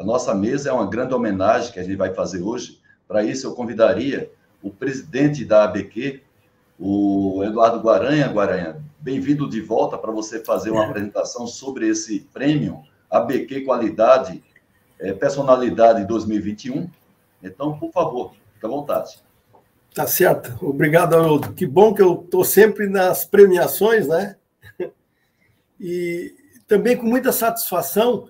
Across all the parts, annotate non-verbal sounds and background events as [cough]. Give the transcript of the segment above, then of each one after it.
A nossa mesa é uma grande homenagem que a gente vai fazer hoje. Para isso, eu convidaria o presidente da ABQ, o Eduardo Guaranha. Guaranha, bem-vindo de volta para você fazer uma apresentação sobre esse prêmio ABQ Qualidade é, Personalidade 2021. Então, por favor, fique à vontade. Tá certo. Obrigado, Haroldo. Que bom que eu estou sempre nas premiações, né? [laughs] E também com muita satisfação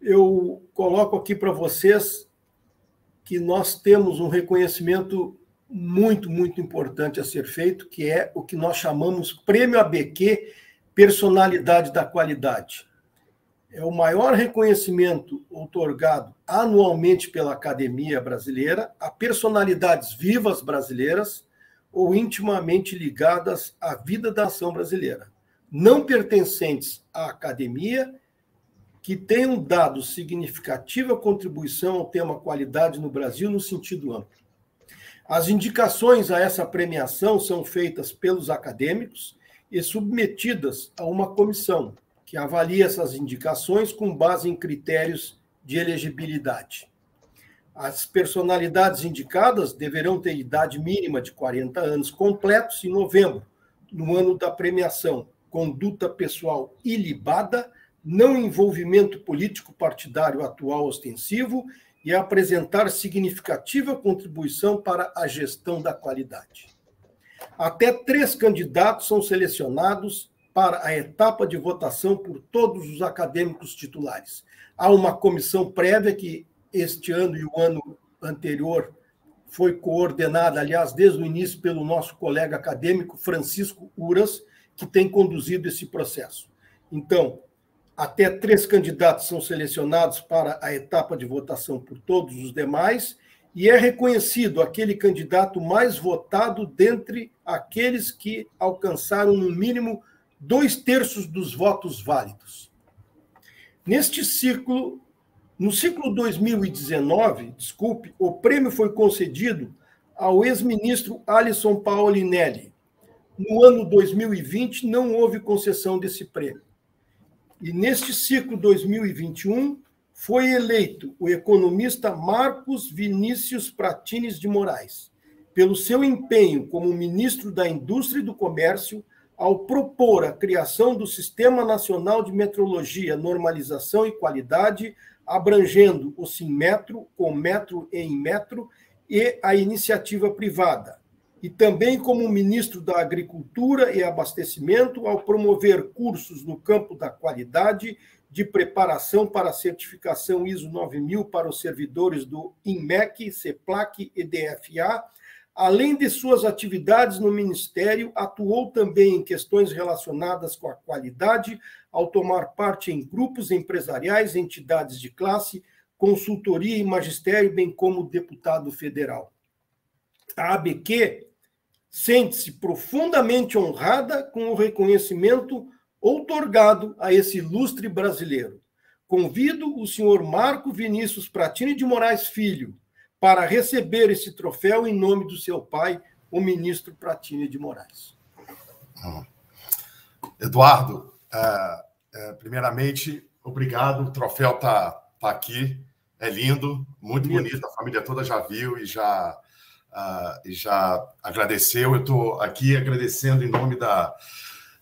eu coloco aqui para vocês que nós temos um reconhecimento muito, muito importante a ser feito, que é o que nós chamamos Prêmio ABQ Personalidade da Qualidade. É o maior reconhecimento otorgado anualmente pela Academia Brasileira a personalidades vivas brasileiras ou intimamente ligadas à vida da ação brasileira, não pertencentes à academia que tenham dado significativa contribuição ao tema qualidade no Brasil no sentido amplo. As indicações a essa premiação são feitas pelos acadêmicos e submetidas a uma comissão que avalia essas indicações com base em critérios de elegibilidade. As personalidades indicadas deverão ter idade mínima de 40 anos completos em novembro, no ano da premiação, conduta pessoal ilibada não envolvimento político partidário atual ostensivo e apresentar significativa contribuição para a gestão da qualidade. Até três candidatos são selecionados para a etapa de votação por todos os acadêmicos titulares. Há uma comissão prévia que este ano e o ano anterior foi coordenada, aliás, desde o início, pelo nosso colega acadêmico Francisco Uras, que tem conduzido esse processo. Então, até três candidatos são selecionados para a etapa de votação por todos os demais, e é reconhecido aquele candidato mais votado dentre aqueles que alcançaram, no mínimo, dois terços dos votos válidos. Neste ciclo, no ciclo 2019, desculpe, o prêmio foi concedido ao ex-ministro Alisson Paolinelli. No ano 2020, não houve concessão desse prêmio. E neste ciclo 2021 foi eleito o economista Marcos Vinícius Pratines de Moraes, pelo seu empenho como ministro da Indústria e do Comércio ao propor a criação do Sistema Nacional de Metrologia, Normalização e Qualidade, abrangendo o Simmetro, com metro em metro, e a iniciativa privada, e também como ministro da Agricultura e Abastecimento, ao promover cursos no campo da qualidade de preparação para a certificação ISO 9000 para os servidores do INMEC, CEPLAC e DFA. Além de suas atividades no Ministério, atuou também em questões relacionadas com a qualidade, ao tomar parte em grupos empresariais, entidades de classe, consultoria e magistério, bem como deputado federal. A ABQ sente-se profundamente honrada com o reconhecimento outorgado a esse ilustre brasileiro. Convido o senhor Marco Vinícius Pratini de Moraes Filho para receber esse troféu em nome do seu pai, o ministro Pratini de Moraes. Hum. Eduardo, é, é, primeiramente, obrigado. O troféu está tá aqui, é lindo, muito bonito. A família toda já viu e já uh, já agradeceu. Eu estou aqui agradecendo em nome da,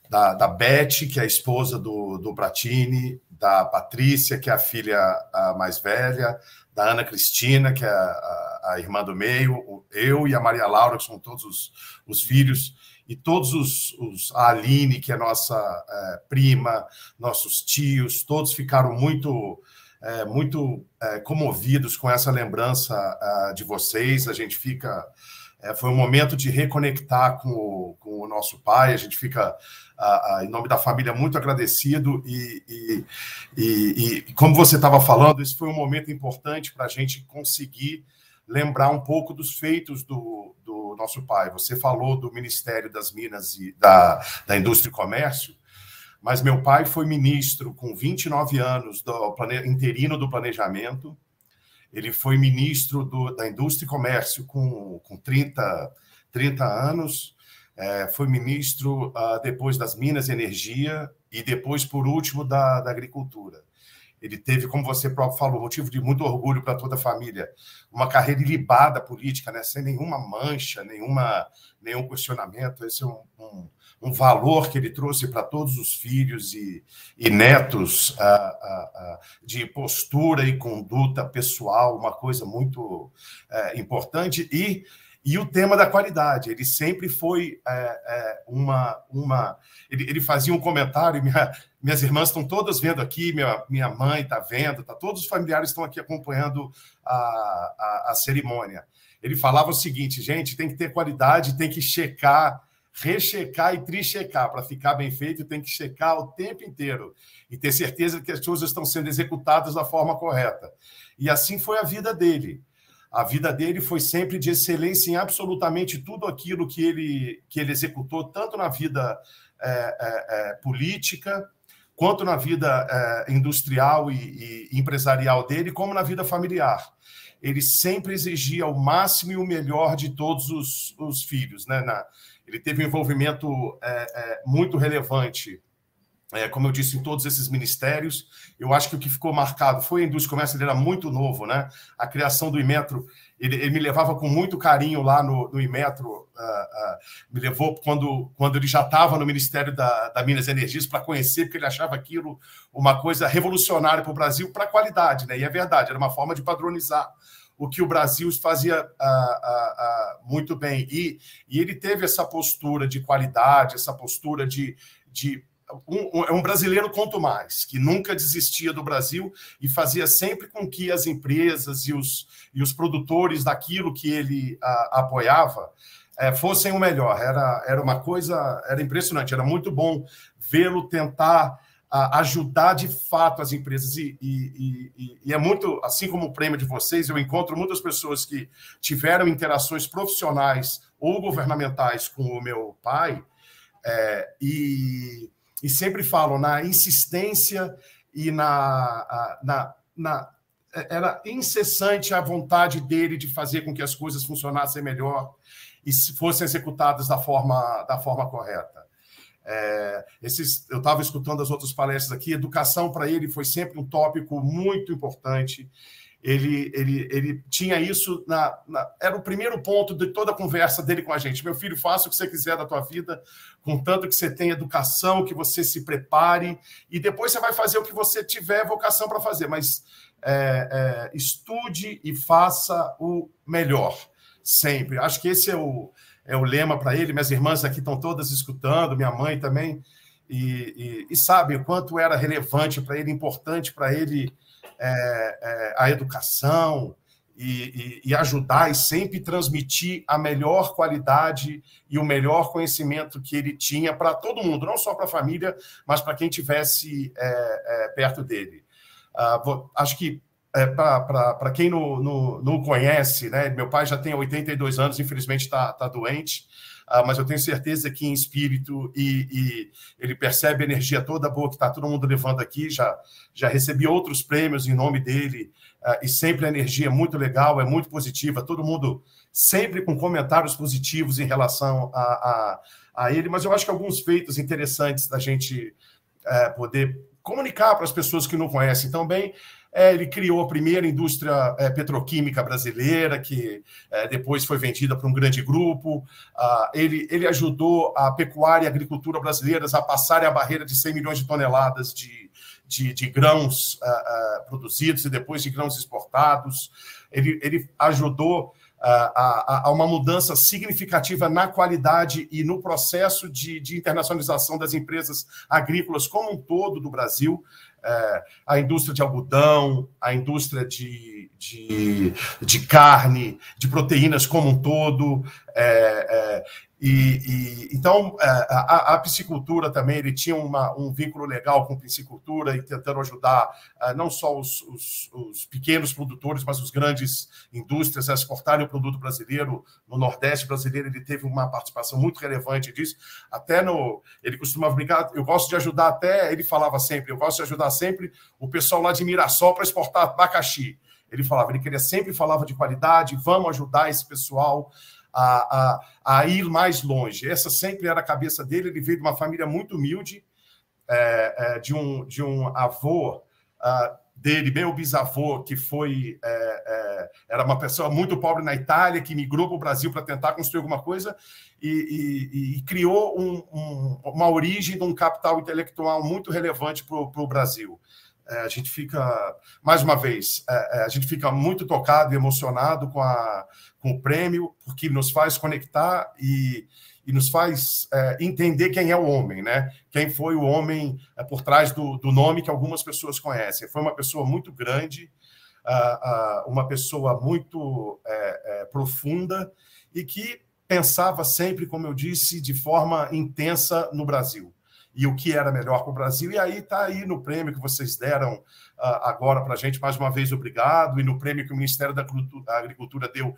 da, da Beth, que é a esposa do, do Pratini, da Patrícia, que é a filha a mais velha, da Ana Cristina, que é a, a, irmã do meio, eu e a Maria Laura, que são todos os, os filhos, e todos os, os, a Aline, que é nossa é, prima, nossos tios, todos ficaram muito é, muito é, comovidos com essa lembrança uh, de vocês. A gente fica. É, foi um momento de reconectar com o, com o nosso pai. A gente fica, uh, uh, em nome da família, muito agradecido. E, e, e, e como você estava falando, esse foi um momento importante para a gente conseguir lembrar um pouco dos feitos do, do nosso pai. Você falou do Ministério das Minas e da, da Indústria e Comércio mas meu pai foi ministro com 29 anos do plane... interino do planejamento. Ele foi ministro do, da Indústria e Comércio com, com 30, 30 anos. É, foi ministro uh, depois das Minas e Energia e depois, por último, da, da Agricultura. ele teve, como você próprio falou, motivo de muito orgulho para toda a família, uma carreira ilibada política, né? sem nenhuma mancha, nenhuma, nenhum questionamento. Esse é um, um, um valor que ele trouxe para todos os filhos e, e netos uh, uh, uh, de postura e conduta pessoal, uma coisa muito eh, importante. E e o tema da qualidade. Ele sempre foi é, é, uma. uma ele, ele, fazia um comentário, minha, minhas irmãs estão todas vendo aqui, minha, minha mãe está vendo, tá, todos os familiares estão aqui acompanhando a, a cerimônia. Ele falava o seguinte, gente, tem que ter qualidade, tem que checar rechecar e trichecar. Para ficar bem feito, tem que checar o tempo inteiro e ter certeza que as coisas estão sendo executadas da forma correta. E assim foi a vida dele. A vida dele foi sempre de excelência em absolutamente tudo aquilo que ele, que ele executou, tanto na vida é, é, é, política, quanto na vida é, industrial e, e, empresarial dele, como na vida familiar. Ele sempre exigia o máximo e o melhor de todos os, os filhos. Né? Na, ele teve um envolvimento é, é, muito relevante é, como eu disse, em todos esses ministérios. Eu acho que o que ficou marcado foi a indústria comércio, ele era muito novo, né? A criação do Imetro, ele, ele me levava com muito carinho lá no, no Imetro, uh, uh, me levou quando, quando ele já estava no Ministério da, da Minas e Energias para conhecer, porque ele achava aquilo uma coisa revolucionária para o Brasil, para a qualidade, né? E é verdade, era uma forma de padronizar o que o Brasil fazia uh, muito bem. E, e ele teve essa postura de qualidade, essa postura de, de um, um, um, brasileiro quanto mais, que nunca desistia do Brasil e fazia sempre com que as empresas e os, e os produtores daquilo que ele a, apoiava é, fossem o melhor. Era, era uma coisa, era impressionante, era muito bom vê-lo tentar a, ajudar de fato as empresas. E, e, e, e é muito, assim como o prêmio de vocês, eu encontro muitas pessoas que tiveram interações profissionais ou governamentais com o meu pai. É, e sempre falam na insistência e na, na, na era incessante a vontade dele de fazer com que as coisas funcionassem melhor e fossem executadas da forma, da forma correta. É, esses, eu estava escutando as outras palestras aqui, educação para ele foi sempre um tópico muito importante ele, ele, ele tinha isso na, na, Era o primeiro ponto de toda a conversa dele com a gente. Meu filho, faça o que você quiser da tua vida, contanto que você tenha educação, que você se prepare, e depois você vai fazer o que você tiver vocação para fazer, mas é, é, estude e faça o melhor, sempre. Acho que esse é o, é o lema para ele. Minhas irmãs aqui estão todas escutando, minha mãe também, e, e, e sabe o quanto era relevante para ele, importante para ele é, é, a educação e, e, ajudar e sempre transmitir a melhor qualidade e o melhor conhecimento que ele tinha para todo mundo, não só para a família, mas para quem tivesse é, é, perto dele. Ah, vou, acho que é, para quem não, não, não conhece, né, meu pai já tem 82 anos, infelizmente está tá doente, ah, mas eu tenho certeza que em espírito e, e ele percebe a energia toda boa que está todo mundo levando aqui. Já, já recebi outros prêmios em nome dele ah, e sempre a energia é muito legal, é muito positiva. Todo mundo sempre com comentários positivos em relação a, a, a ele, mas eu acho que alguns feitos interessantes da gente é, poder comunicar para as pessoas que não conhecem tão bem. É, ele criou a primeira indústria é, petroquímica brasileira, que é, depois foi vendida para um grande grupo. Ah, ele, ele ajudou a pecuária e a agricultura brasileiras a passarem a barreira de 100 milhões de toneladas de, de, de grãos ah, ah, produzidos e depois de grãos exportados. Ele, ele ajudou a, a, uma mudança significativa na qualidade e no processo de, de internacionalização das empresas agrícolas como um todo do Brasil é, a indústria de algodão, a indústria de, de, de carne, de proteínas como um todo. É, é, e, e, então, é, a, a, piscicultura também, ele tinha uma, um vínculo legal com piscicultura e tentando ajudar é, não só os, os, os, pequenos produtores, mas os grandes indústrias a exportarem o produto brasileiro. No Nordeste brasileiro, ele teve uma participação muito relevante disso. Até no. Ele costumava brincar, eu gosto de ajudar até, ele falava sempre, eu gosto de ajudar sempre o pessoal lá de Mirassol para exportar abacaxi. Ele falava, ele queria sempre falava de qualidade, vamos ajudar esse pessoal a, a, a ir mais longe. Essa sempre era a cabeça dele. Ele veio de uma família muito humilde, é, é, de, um, de um avô uh, dele, meu bisavô, que foi é, é, era uma pessoa muito pobre na Itália, que migrou para o Brasil para tentar construir alguma coisa e, e, e criou um, um, uma origem de um capital intelectual muito relevante para o Brasil. É, a gente fica, mais uma vez, é, é, a gente fica muito tocado e emocionado com, a, com o prêmio, porque nos faz conectar e, e nos faz é, entender quem é o homem, né? Quem foi o homem é, por trás do, do, nome que algumas pessoas conhecem. Foi uma pessoa muito grande, uh, uma pessoa muito é, profunda e que pensava sempre, como eu disse, de forma intensa no Brasil e o que era melhor para o Brasil. E aí está aí no prêmio que vocês deram uh, agora para a gente, mais uma vez, obrigado, e no prêmio que o Ministério da Agricultura deu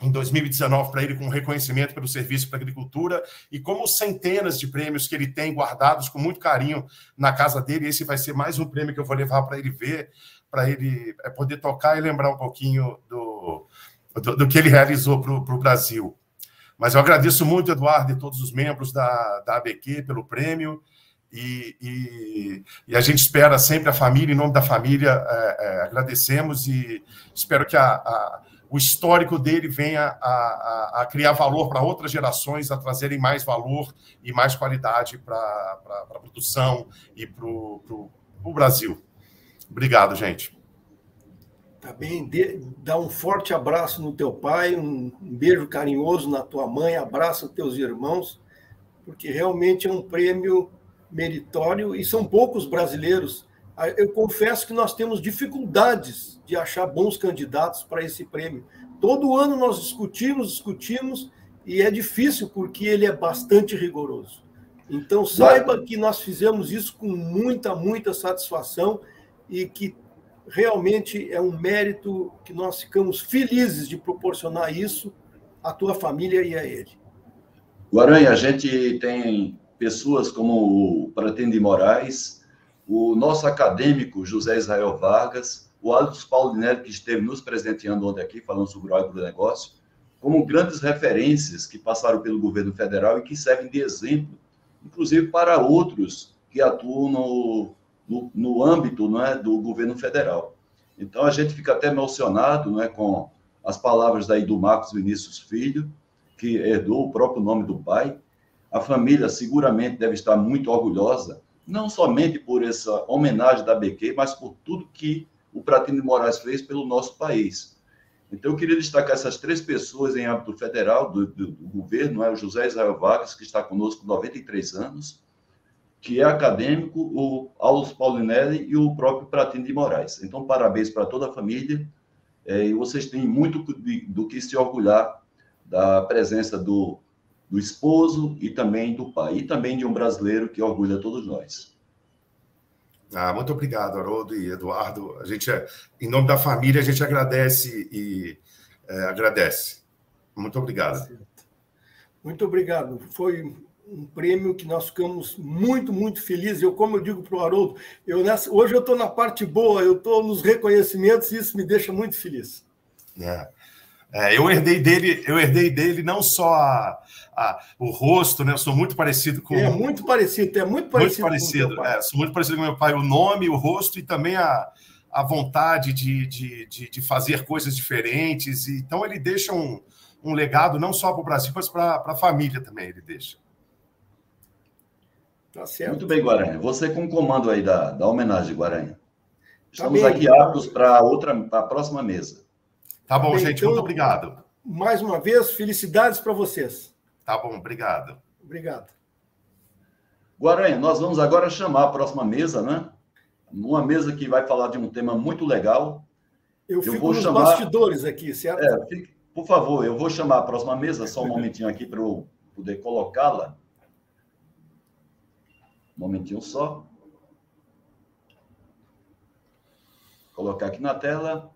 em 2019 para ele com reconhecimento pelo serviço para a agricultura e como centenas de prêmios que ele tem guardados com muito carinho na casa dele. Esse vai ser mais um prêmio que eu vou levar para ele ver, para ele é, poder tocar e lembrar um pouquinho do, do, do que ele realizou para o Brasil. Mas eu agradeço muito, Eduardo, e todos os membros da, da ABQ pelo prêmio. E, e, e, a gente espera sempre a família, em nome da família, é, é, agradecemos e espero que a, a, o histórico dele venha a, a criar valor para outras gerações, a trazerem mais valor e mais qualidade para a produção e para o Brasil. Obrigado, gente. Tá bem? dá um forte abraço no teu pai, um, um beijo carinhoso na tua mãe, abraça os teus irmãos, porque realmente é um prêmio meritório e são poucos brasileiros. Ah, eu confesso que nós temos dificuldades de achar bons candidatos para esse prêmio. Todo ano nós discutimos, discutimos, e é difícil porque ele é bastante rigoroso. Então, saiba que nós fizemos isso com muita, muita satisfação e que realmente é um mérito que nós ficamos felizes de proporcionar isso à tua família e a ele. Guaranha, a gente tem pessoas como o Pratende de Moraes, o nosso acadêmico José Israel Vargas, o Alisson Paulinelli, que esteve nos presenteando ontem aqui, falando sobre o agronegócio, como grandes referências que passaram pelo governo federal e que servem de exemplo, inclusive para outros que atuam no, no, âmbito não é, do governo federal. Então, a gente fica até emocionado não é, com as palavras daí do Marcos Vinícius Filho, que herdou o próprio nome do pai. A família seguramente deve estar muito orgulhosa, não somente por essa homenagem da BQ, mas por tudo que o Pratino de Moraes fez pelo nosso país. Então, eu queria destacar essas três pessoas em âmbito federal, do, do, do governo, é o José Israel Vargas, que está conosco com 93 anos, que é acadêmico, o Aulos Paulinelli e o próprio Pratino de Moraes. Então, parabéns para toda a família, é, e vocês têm muito de, do que se orgulhar da presença do, do esposo e também do pai, e também de um brasileiro que orgulha todos nós. Ah, muito obrigado, Haroldo e Eduardo. A gente, é, em nome da família, a gente agradece e é, agradece. Muito obrigado. Muito obrigado. Foi um prêmio que nós ficamos muito, muito felizes. Eu, como eu digo para o Haroldo, eu nessa, hoje eu estou na parte boa, eu estou nos reconhecimentos e isso me deixa muito feliz. É. É, eu herdei dele, eu herdei dele não só a, a, o rosto, né? Eu sou muito parecido com. É muito parecido, é muito parecido. Muito parecido, é, sou muito parecido com meu pai, o nome, o rosto e também a, a vontade de, de, de, de fazer coisas diferentes. Então ele deixa um, um legado não só para o Brasil, mas para a família também. Ele deixa. Tá certo. Muito bem, Guaranha. Você com o comando aí da, da homenagem, Guaranha. Tá Estamos tá aqui aptos para outra, para a próxima mesa. Tá bom, tá gente. Então, muito obrigado. Mais uma vez, felicidades para vocês. Tá bom, obrigado. Obrigado. Guaranha, nós vamos agora chamar a próxima mesa, né? Uma mesa que vai falar de um tema muito legal. Eu, eu fico vou nos chamar... bastidores aqui, certo? É, fique... por favor, eu vou chamar a próxima mesa, só um momentinho aqui para eu poder colocá-la. Um momentinho só. Vou colocar aqui na tela.